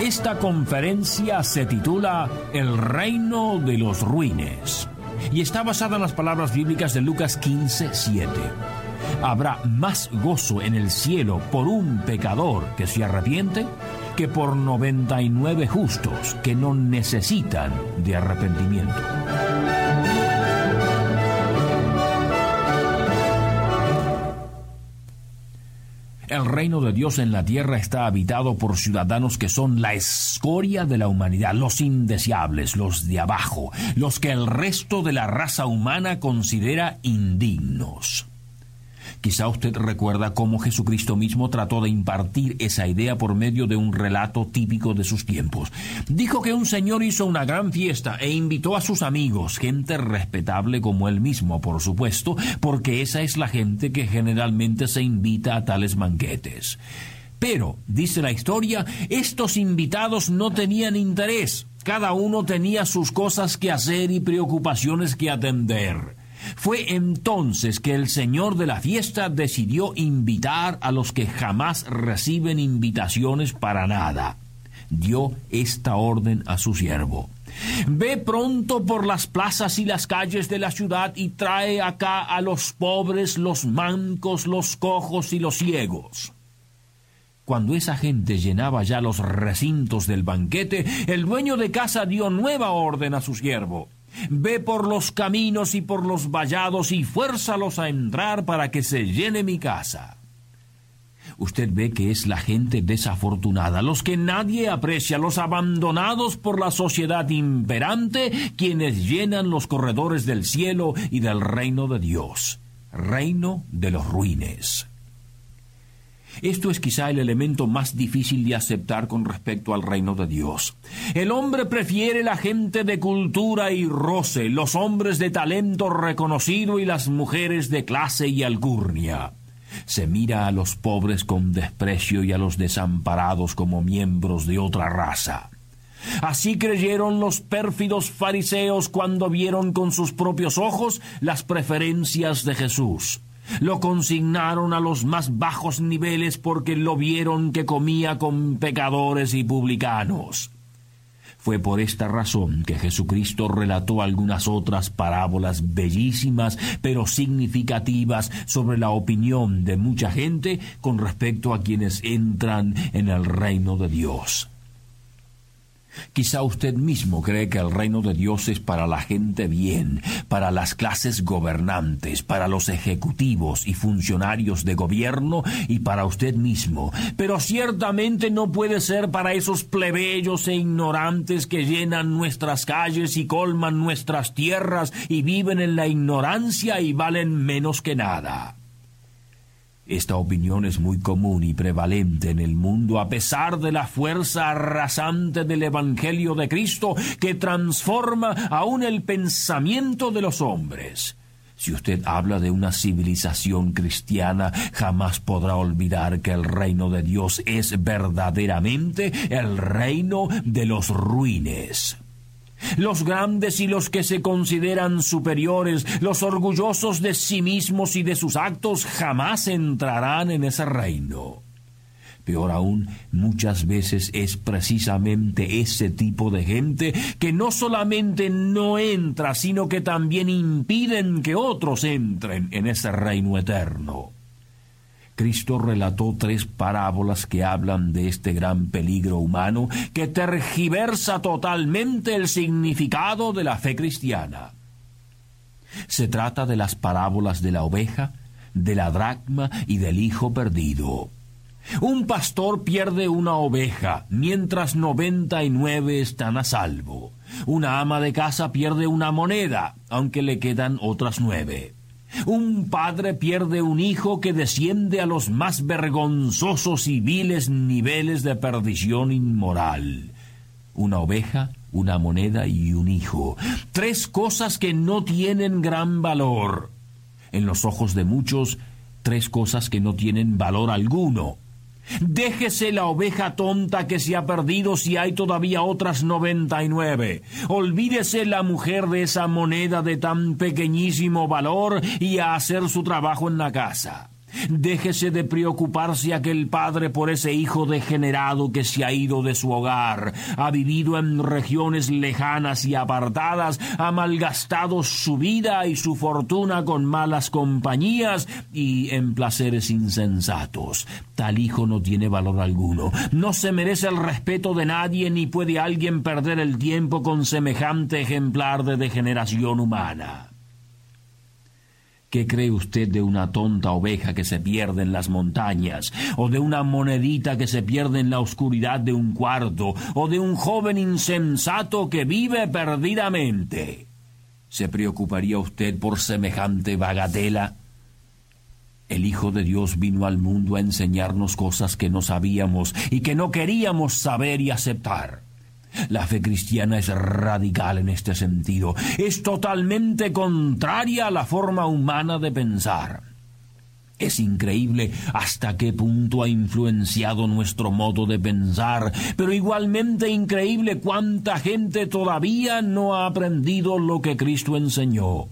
Esta conferencia se titula El reino de los ruines y está basada en las palabras bíblicas de Lucas 15, 7. Habrá más gozo en el cielo por un pecador que se arrepiente que por 99 justos que no necesitan de arrepentimiento. El reino de Dios en la tierra está habitado por ciudadanos que son la escoria de la humanidad, los indeseables, los de abajo, los que el resto de la raza humana considera indignos. Quizá usted recuerda cómo Jesucristo mismo trató de impartir esa idea por medio de un relato típico de sus tiempos. Dijo que un señor hizo una gran fiesta e invitó a sus amigos, gente respetable como él mismo, por supuesto, porque esa es la gente que generalmente se invita a tales banquetes. Pero, dice la historia, estos invitados no tenían interés. Cada uno tenía sus cosas que hacer y preocupaciones que atender. Fue entonces que el señor de la fiesta decidió invitar a los que jamás reciben invitaciones para nada. Dio esta orden a su siervo. Ve pronto por las plazas y las calles de la ciudad y trae acá a los pobres, los mancos, los cojos y los ciegos. Cuando esa gente llenaba ya los recintos del banquete, el dueño de casa dio nueva orden a su siervo. Ve por los caminos y por los vallados y fuérzalos a entrar para que se llene mi casa. Usted ve que es la gente desafortunada, los que nadie aprecia, los abandonados por la sociedad imperante, quienes llenan los corredores del cielo y del reino de Dios, reino de los ruines. Esto es quizá el elemento más difícil de aceptar con respecto al reino de Dios. El hombre prefiere la gente de cultura y roce, los hombres de talento reconocido y las mujeres de clase y alcurnia. Se mira a los pobres con desprecio y a los desamparados como miembros de otra raza. Así creyeron los pérfidos fariseos cuando vieron con sus propios ojos las preferencias de Jesús. Lo consignaron a los más bajos niveles porque lo vieron que comía con pecadores y publicanos. Fue por esta razón que Jesucristo relató algunas otras parábolas bellísimas pero significativas sobre la opinión de mucha gente con respecto a quienes entran en el reino de Dios. Quizá usted mismo cree que el reino de Dios es para la gente bien, para las clases gobernantes, para los ejecutivos y funcionarios de gobierno y para usted mismo, pero ciertamente no puede ser para esos plebeyos e ignorantes que llenan nuestras calles y colman nuestras tierras y viven en la ignorancia y valen menos que nada. Esta opinión es muy común y prevalente en el mundo a pesar de la fuerza arrasante del Evangelio de Cristo que transforma aún el pensamiento de los hombres. Si usted habla de una civilización cristiana, jamás podrá olvidar que el reino de Dios es verdaderamente el reino de los ruines. Los grandes y los que se consideran superiores, los orgullosos de sí mismos y de sus actos, jamás entrarán en ese reino. Peor aún, muchas veces es precisamente ese tipo de gente que no solamente no entra, sino que también impiden que otros entren en ese reino eterno. Cristo relató tres parábolas que hablan de este gran peligro humano que tergiversa totalmente el significado de la fe cristiana. Se trata de las parábolas de la oveja, de la dracma y del hijo perdido. Un pastor pierde una oveja, mientras noventa y nueve están a salvo. Una ama de casa pierde una moneda, aunque le quedan otras nueve. Un padre pierde un hijo que desciende a los más vergonzosos y viles niveles de perdición inmoral. Una oveja, una moneda y un hijo. Tres cosas que no tienen gran valor. En los ojos de muchos, tres cosas que no tienen valor alguno. Déjese la oveja tonta que se ha perdido si hay todavía otras noventa y nueve. Olvídese la mujer de esa moneda de tan pequeñísimo valor y a hacer su trabajo en la casa. Déjese de preocuparse aquel padre por ese hijo degenerado que se ha ido de su hogar, ha vivido en regiones lejanas y apartadas, ha malgastado su vida y su fortuna con malas compañías y en placeres insensatos. Tal hijo no tiene valor alguno, no se merece el respeto de nadie ni puede alguien perder el tiempo con semejante ejemplar de degeneración humana. ¿Qué cree usted de una tonta oveja que se pierde en las montañas? ¿O de una monedita que se pierde en la oscuridad de un cuarto? ¿O de un joven insensato que vive perdidamente? ¿Se preocuparía usted por semejante bagatela? El Hijo de Dios vino al mundo a enseñarnos cosas que no sabíamos y que no queríamos saber y aceptar. La fe cristiana es radical en este sentido. Es totalmente contraria a la forma humana de pensar. Es increíble hasta qué punto ha influenciado nuestro modo de pensar, pero igualmente increíble cuánta gente todavía no ha aprendido lo que Cristo enseñó.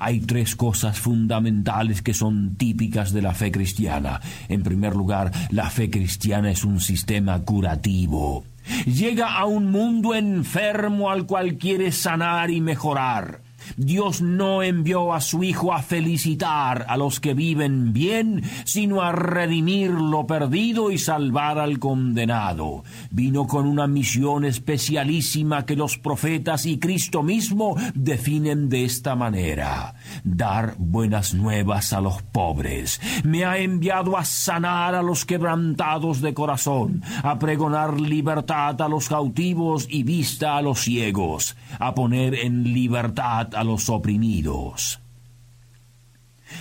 Hay tres cosas fundamentales que son típicas de la fe cristiana. En primer lugar, la fe cristiana es un sistema curativo. Llega a un mundo enfermo al cual quiere sanar y mejorar. Dios no envió a su Hijo a felicitar a los que viven bien, sino a redimir lo perdido y salvar al condenado. Vino con una misión especialísima que los profetas y Cristo mismo definen de esta manera. Dar buenas nuevas a los pobres. Me ha enviado a sanar a los quebrantados de corazón, a pregonar libertad a los cautivos y vista a los ciegos, a poner en libertad a los oprimidos.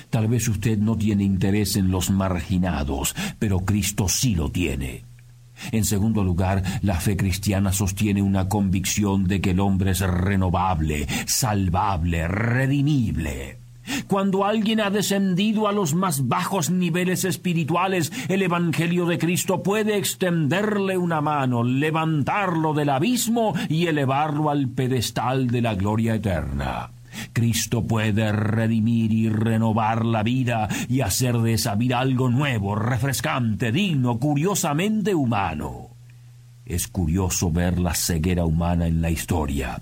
Tal vez usted no tiene interés en los marginados, pero Cristo sí lo tiene. En segundo lugar, la fe cristiana sostiene una convicción de que el hombre es renovable, salvable, redimible. Cuando alguien ha descendido a los más bajos niveles espirituales, el Evangelio de Cristo puede extenderle una mano, levantarlo del abismo y elevarlo al pedestal de la gloria eterna. Cristo puede redimir y renovar la vida y hacer de esa vida algo nuevo, refrescante, digno, curiosamente humano. Es curioso ver la ceguera humana en la historia.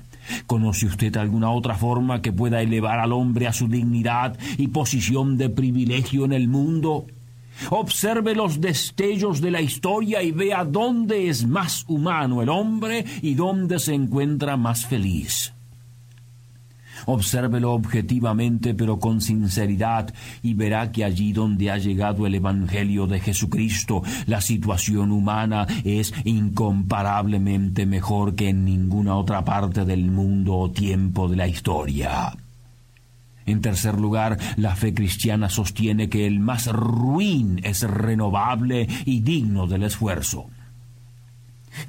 ¿Conoce usted alguna otra forma que pueda elevar al hombre a su dignidad y posición de privilegio en el mundo? Observe los destellos de la historia y vea dónde es más humano el hombre y dónde se encuentra más feliz. Obsérvelo objetivamente pero con sinceridad y verá que allí donde ha llegado el Evangelio de Jesucristo, la situación humana es incomparablemente mejor que en ninguna otra parte del mundo o tiempo de la historia. En tercer lugar, la fe cristiana sostiene que el más ruin es renovable y digno del esfuerzo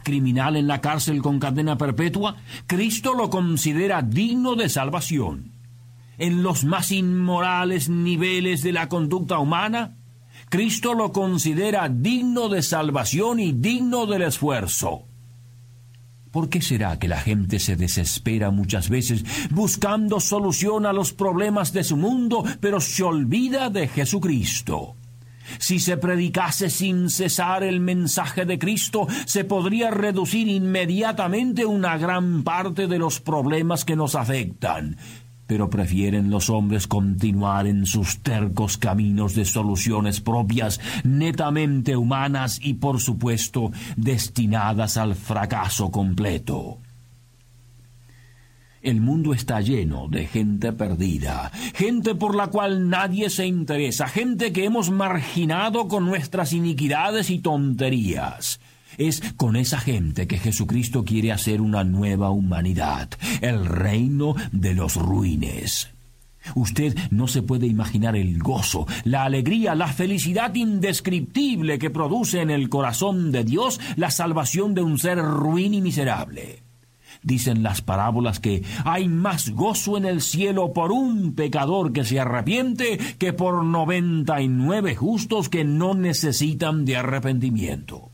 criminal en la cárcel con cadena perpetua, Cristo lo considera digno de salvación. En los más inmorales niveles de la conducta humana, Cristo lo considera digno de salvación y digno del esfuerzo. ¿Por qué será que la gente se desespera muchas veces buscando solución a los problemas de su mundo, pero se olvida de Jesucristo? Si se predicase sin cesar el mensaje de Cristo, se podría reducir inmediatamente una gran parte de los problemas que nos afectan. Pero prefieren los hombres continuar en sus tercos caminos de soluciones propias, netamente humanas y, por supuesto, destinadas al fracaso completo. El mundo está lleno de gente perdida, gente por la cual nadie se interesa, gente que hemos marginado con nuestras iniquidades y tonterías. Es con esa gente que Jesucristo quiere hacer una nueva humanidad, el reino de los ruines. Usted no se puede imaginar el gozo, la alegría, la felicidad indescriptible que produce en el corazón de Dios la salvación de un ser ruin y miserable. Dicen las parábolas que hay más gozo en el cielo por un pecador que se arrepiente que por noventa y nueve justos que no necesitan de arrepentimiento.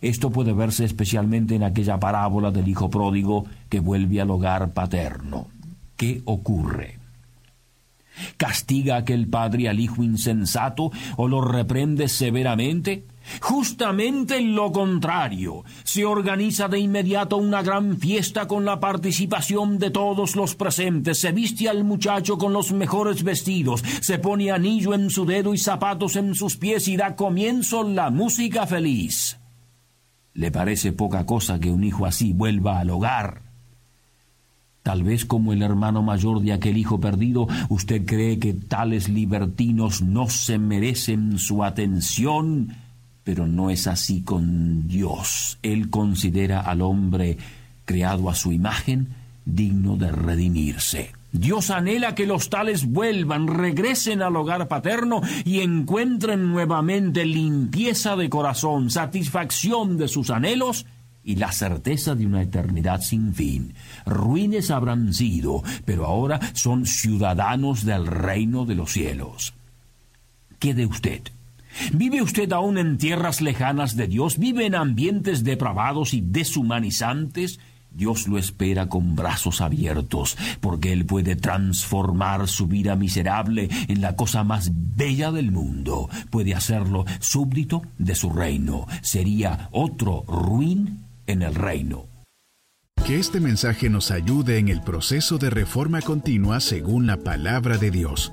Esto puede verse especialmente en aquella parábola del hijo pródigo que vuelve al hogar paterno. ¿Qué ocurre? ¿Castiga aquel padre al hijo insensato o lo reprende severamente? Justamente lo contrario. Se organiza de inmediato una gran fiesta con la participación de todos los presentes. Se viste al muchacho con los mejores vestidos. Se pone anillo en su dedo y zapatos en sus pies y da comienzo la música feliz. ¿Le parece poca cosa que un hijo así vuelva al hogar? Tal vez como el hermano mayor de aquel hijo perdido, usted cree que tales libertinos no se merecen su atención, pero no es así con Dios. Él considera al hombre creado a su imagen digno de redimirse. Dios anhela que los tales vuelvan, regresen al hogar paterno y encuentren nuevamente limpieza de corazón, satisfacción de sus anhelos y la certeza de una eternidad sin fin. Ruines habrán sido, pero ahora son ciudadanos del reino de los cielos. ¿Qué de usted? ¿Vive usted aún en tierras lejanas de Dios? ¿Vive en ambientes depravados y deshumanizantes? Dios lo espera con brazos abiertos, porque Él puede transformar su vida miserable en la cosa más bella del mundo. Puede hacerlo súbdito de su reino. Sería otro ruin en el reino. Que este mensaje nos ayude en el proceso de reforma continua según la palabra de Dios.